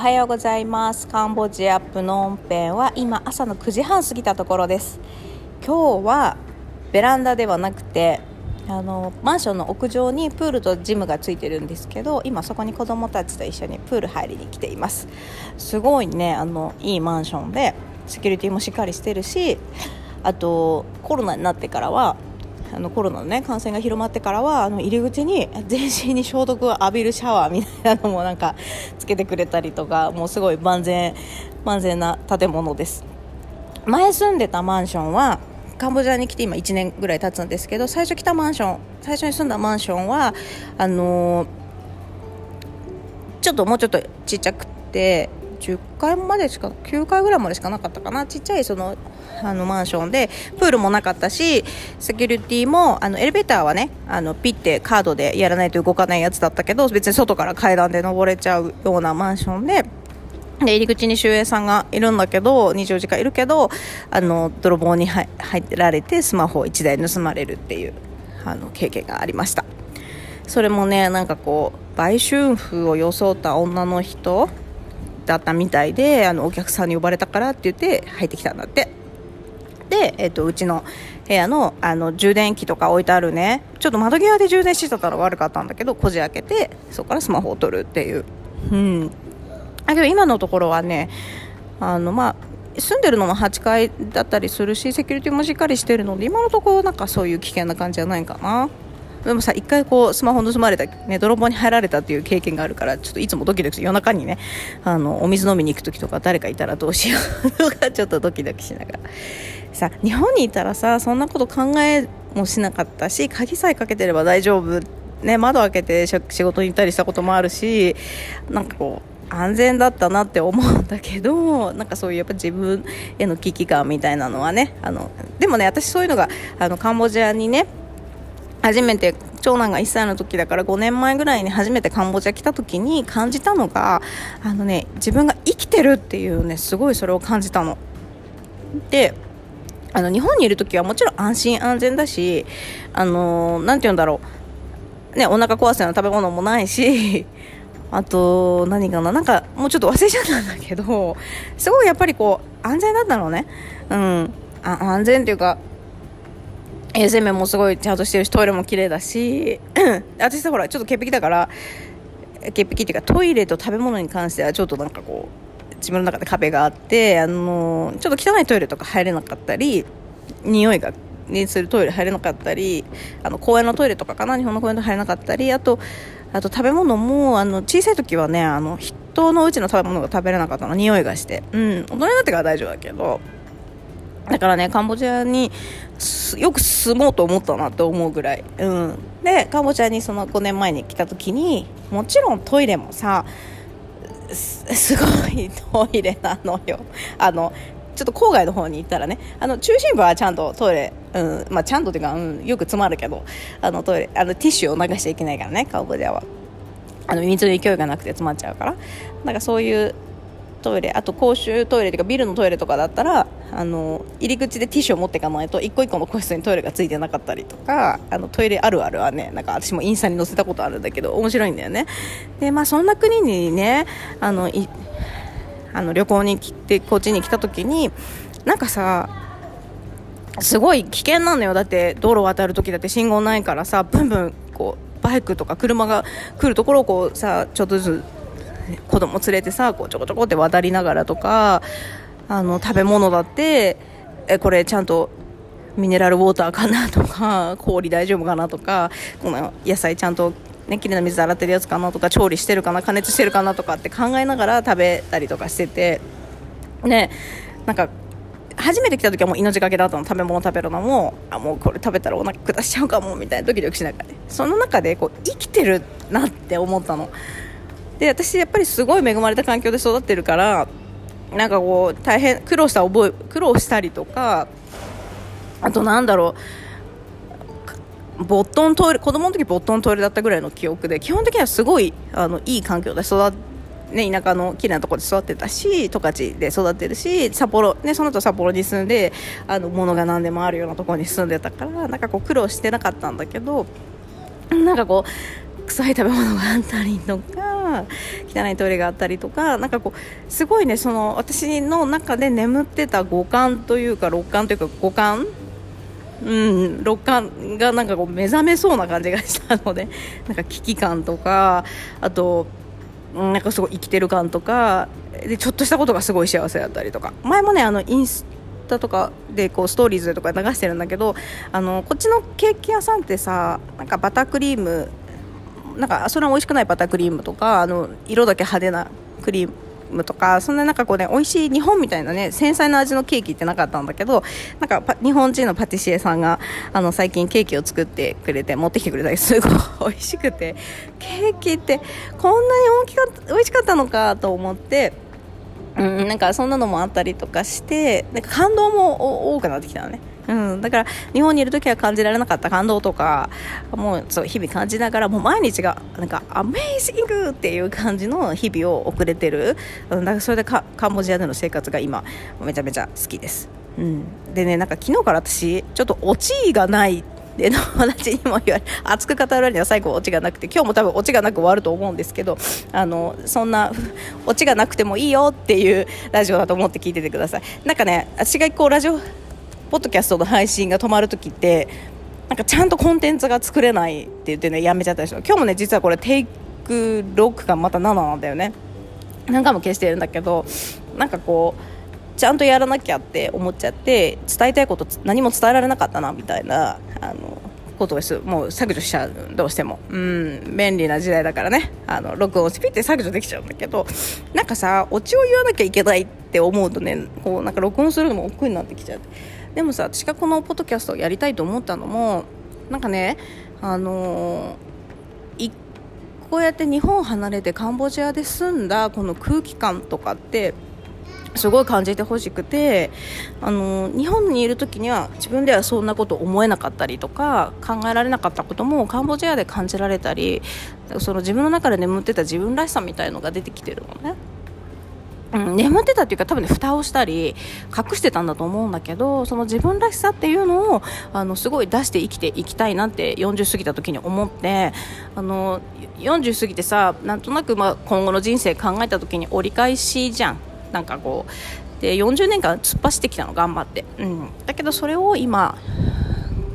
おはようございます。カンボジアプノンペンは今朝の9時半過ぎたところです。今日はベランダではなくてあのマンションの屋上にプールとジムがついてるんですけど今そこに子供たちと一緒にプール入りに来ています。すごいねあのいいマンションでセキュリティもしっかりしてるしあとコロナになってからはあのコロナの、ね、感染が広まってからはあの入り口に全身に消毒を浴びるシャワーみたいなのもなんかつけてくれたりとかもうすごい万全万全な建物です。前住んでたマンションはカンボジアに来て今1年ぐらい経つんですけど最初来たマンション最初に住んだマンションはあのー、ちょっともうちょっとちっちゃくて10階までしか9階ぐらいまでしかなかったかなちっちゃいそのあのマンションでプールもなかったしセキュリティもあのエレベーターはねあのピッてカードでやらないと動かないやつだったけど別に外から階段で登れちゃうようなマンションで。で入り口に守衛さんがいるんだけど24時間いるけどあの泥棒に入られてスマホ1台盗まれるっていうあの経験がありましたそれもねなんかこう売春婦を装った女の人だったみたいであのお客さんに呼ばれたからって言って入ってきたんだって。で、えっと、うちの部屋のあの充電器とか置いてあるね。ちょっと窓際で充電してたら悪かったんだけどこじ開けてそこからスマホを取るっていう。うん。だけど今のところはねあのまあ住んでるのも8階だったりするしセキュリティもしっかりしてるので今のところなんかそういう危険な感じじゃないかな。でもさ一回こうスマホ盗まれた、ね、泥棒に入られたっていう経験があるからちょっといつもドキドキする。夜中にねあのお水飲みに行く時とか誰かいたらどうしようとか ちょっとドキドキしながら。さ日本にいたらさそんなこと考えもしなかったし鍵さえかけてれば大丈夫、ね、窓開けて仕事に行ったりしたこともあるしなんかこう安全だったなって思うんだけどなんかそういうやっぱ自分への危機感みたいなのはねあのでもね私そういうのがあのカンボジアにね初めて長男が1歳の時だから5年前ぐらいに初めてカンボジア来た時に感じたのがあのね自分が生きてるっていうねすごいそれを感じたの。であの日本にいる時はもちろん安心安全だしあのー、て言うんだろう。ねお腹壊すような食べ物もないし あと何かななんかもうちょっと忘れちゃったんだけどすごいやっぱりこう安全だったのね。うん。あ安全っていうか衛生面もすごいちゃんとしてるしトイレも綺麗だし 私さほらちょっと潔癖だから潔癖っていうかトイレと食べ物に関してはちょっとなんかこう自分の中で壁があってあのちょっと汚いトイレとか入れなかったり匂いがにするトイレ入れなかったりあの公園のトイレとかかな日本の公園で入れなかったりあとあと食べ物もあの小さい時はねあの人のうちの食べ物が食べれなかったの匂いがして。うん大人になってから大丈夫だけど。だからねカンボジアによく住もうと思ったなって思うぐらい、うん、でカンボジアにその5年前に来た時にもちろんトイレもさすごいトイレなのよ。あのちょっと郊外の方に行ったらねあの中心部はちゃんとトイレ、うんまあ、ちゃんとっていうか、うん、よく詰まるけどあのトイレあのティッシュを流しちゃいけないからねカンボジアは。あの水の勢いがなくて詰まっちゃうから。なんかそういうトイレあと公衆トイレとかビルのトイレとかだったらあの入り口でティッシュを持っていかないと一個一個の個室にトイレがついてなかったりとかあのトイレあるあるはねなんか私もインスタに載せたことあるんだけど面白いんだよね。でまあそんな国にねあのいあの旅行に来てこっちに来た時になんかさすごい危険なのよ。だって道路渡る時だって信号ないからさブンブンこうバイクとか車が来るところをこうさちょっとずつ子供連れてさこうちょこちょこって渡りながらとかあの食べ物だってえこれちゃんとミネラルウォーターかなとか 氷大丈夫かなとかこの野菜ちゃんとね綺麗な水で洗ってるやつかなとか調理してるかな加熱してるかなとかって考えながら食べたりとかしててねなんか初めて来た時はもう命がけだったの食べ物食べるのもあもうこれ食べたらお腹下しちゃうかもみたいなドキドキしながら。ねその中でこう生きてるなって思ったの。で私やっぱりすごい恵まれた環境で育ってるからなんかこう大変苦労した覚え苦労したりとかあとなんだろうボットントイレ子供の時ボットントイレだったぐらいの記憶で基本的にはすごいあのいい環境で育って。ね、田舎の綺麗なところで育ってたし十勝で育ってるし札幌、ね、その後札幌に住んであの物が何でもあるようなところに住んでたからなんかこう苦労してなかったんだけどなんかこう臭い食べ物があったりとかか汚いトイレがあったりとかなんかこうすごいねその私の中で眠ってた五感というか六感というか五感うん、六感がなんかこう目覚めそうな感じがしたので なんか危機感とかあとなんかすごい生きてる感とかでちょっとしたことがすごい幸せだったりとか。前もねあのインスタとかでこうストーリーズとか流してるんだけどあのこっちのケーキ屋さんってさなんかバタークリームなんかそれは美味しくないバタークリームとかあの色だけ派手なクリームとかそんななんかこうね美味しい日本みたいなね繊細な味のケーキってなかったんだけどなんか日本人のパティシエさんがあの最近ケーキを作ってくれて持ってきてくれたりすごい美味しくてケーキってこんなに大きか美味しかったのかと思って。うん、なんかそんなのもあったりとかしてなんか感動も多くなってきたのね、うん、だから日本にいる時は感じられなかった感動とかもうそう日々感じながらもう毎日がなんかアメイジングっていう感じの日々を送れてる、うん、だからそれでカンボジアでの生活が今めちゃめちゃ好きです、うん、でねなんか昨日から私ちょっとオチがないで友達にも言われ熱く語られるには最後オチがなくて今日も多分オチがなく終わると思うんですけどあのそんなオチがなくてもいいよっていうラジオだと思って聞いててください。なんかね私がこうラジオポッドキャストの配信が止まる時ってなんかちゃんとコンテンツが作れないって言ってねやめちゃったでしょ今日もね実はこれテイク6がまた7なんだよね。何回も消してるんだけどなんかこうちゃんとやらなきゃって思っちゃって伝えたいこと何も伝えられなかったなみたいなあのことです。もう削除しちゃうどうしても。うん便利な時代だからね。あの録音スピって削除できちゃうんだけどなんかさオチを言わなきゃいけないって思うとねこうなんか録音するのも億劫になってきちゃう。でもさ私がこのポッドキャストをやりたいと思ったのもなんかねあのー、こうやって日本を離れてカンボジアで住んだこの空気感とかってすごい感じてほしくてあの日本にいる時には自分ではそんなこと思えなかったりとか考えられなかったこともカンボジアで感じられたりその自分の中で眠ってた自分らしさみたいのが出てきてるのね。うん、眠ってたっていうか多分ね蓋をしたり隠してたんだと思うんだけどその自分らしさっていうのをあのすごい出して生きていきたいなって40過ぎた時に思ってあの40過ぎてさなんとなくまあ今後の人生考えた時に折り返しじゃん。なんかこう。で40年間突っ走ってきたの頑張って、うん、だけどそれを今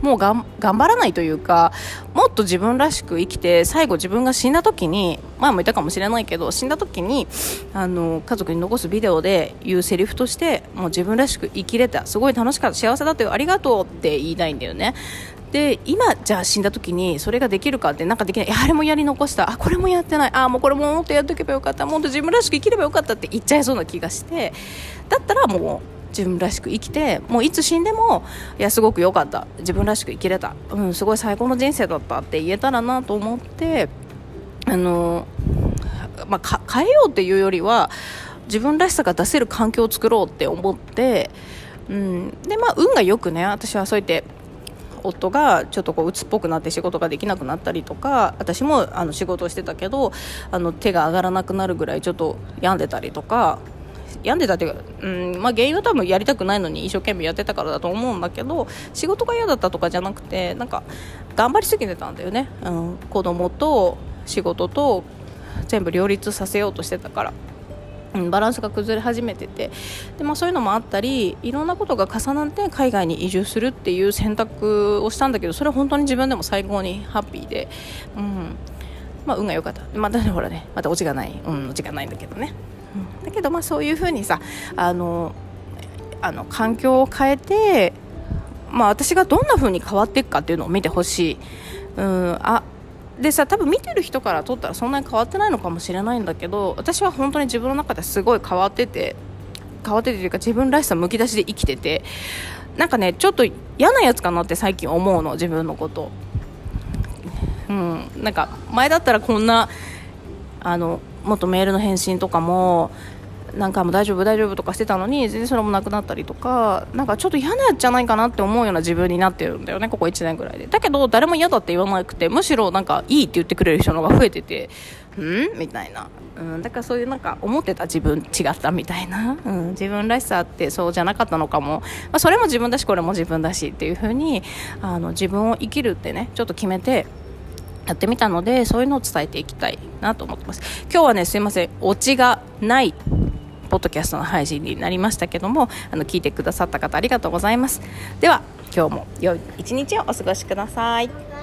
もう頑張らないというかもっと自分らしく生きて最後自分が死んだ時に前も言ったかもしれないけど死んだ時にあの家族に残すビデオで言うセリフとしてもう自分らしく生きれた。すごい楽しかった。幸せだったよ。ありがとうって言いたいんだよね。で今じゃあ死んだ時にそれができるかってなんかできない。あれもやり残した。あこれもやってない。あもうこれももっとやっておけばよかった。もっと自分らしく生きればよかったって言っちゃいそうな気がして。だったらもう自分らしく生きてもういつ死んでもいやすごく良かった。自分らしく生きれた、うん、すごい最高の人生だったって言えたらなと思ってあの、まあ、変えようっていうよりは自分らしさが出せる環境を作ろうって思って、うん、でまあ運がよくね私はそうやって夫がちょっとこう鬱っぽくなって仕事ができなくなったりとか私もあの仕事をしてたけどあの手が上がらなくなるぐらいちょっと病んでたりとか病んでたっていうか、うんまあ、原因は多分やりたくないのに一生懸命やってたからだと思うんだけど仕事が嫌だったとかじゃなくてなんか頑張りすぎてたんだよね、うん、子供と仕事と全部両立させようとしてたから。バランスが崩れ始めてて。で、まあ、そういうのもあったりいろんなことが重なって海外に移住するっていう選択をしたんだけどそれは本当に自分でも最高にハッピーで、うんまあ、運が良かった。またほらねまたオチがない、うん、オチがないんだけどね、だけどまあそういうふうにさあのあの環境を変えて、まあ、私がどんなふうに変わっていくかっていうのを見てほしい、うん、あでさ多分見てる人から撮ったらそんなに変わってないのかもしれないんだけど私は本当に自分の中ですごい変わってて変わっててというか自分らしさむき出しで生きててなんかねちょっと嫌なやつかなって最近思うの自分のこと。うんなんか前だったらこんなあのもっとメールの返信とかも何回も大丈夫大丈夫とかしてたのに全然それもなくなったりとかなんかちょっと嫌なやつじゃないかなって思うような自分になってるんだよねここ1年ぐらいで。だけど誰も嫌だって言わなくてむしろなんかいいって言ってくれる人の方が増えててうん？みたいな、うん、だからそういうなんか思ってた自分違ったみたいな、うん、自分らしさってそうじゃなかったのかも、まあ、それも自分だしこれも自分だしっていう風にあに自分を生きるってねちょっと決めてやってみたのでそういうのを伝えていきたいなと思ってます。今日はねすいません。オチがないポッドキャストの配信になりましたけどもあの聞いてくださった方ありがとうございます。では今日も良い一日をお過ごしください。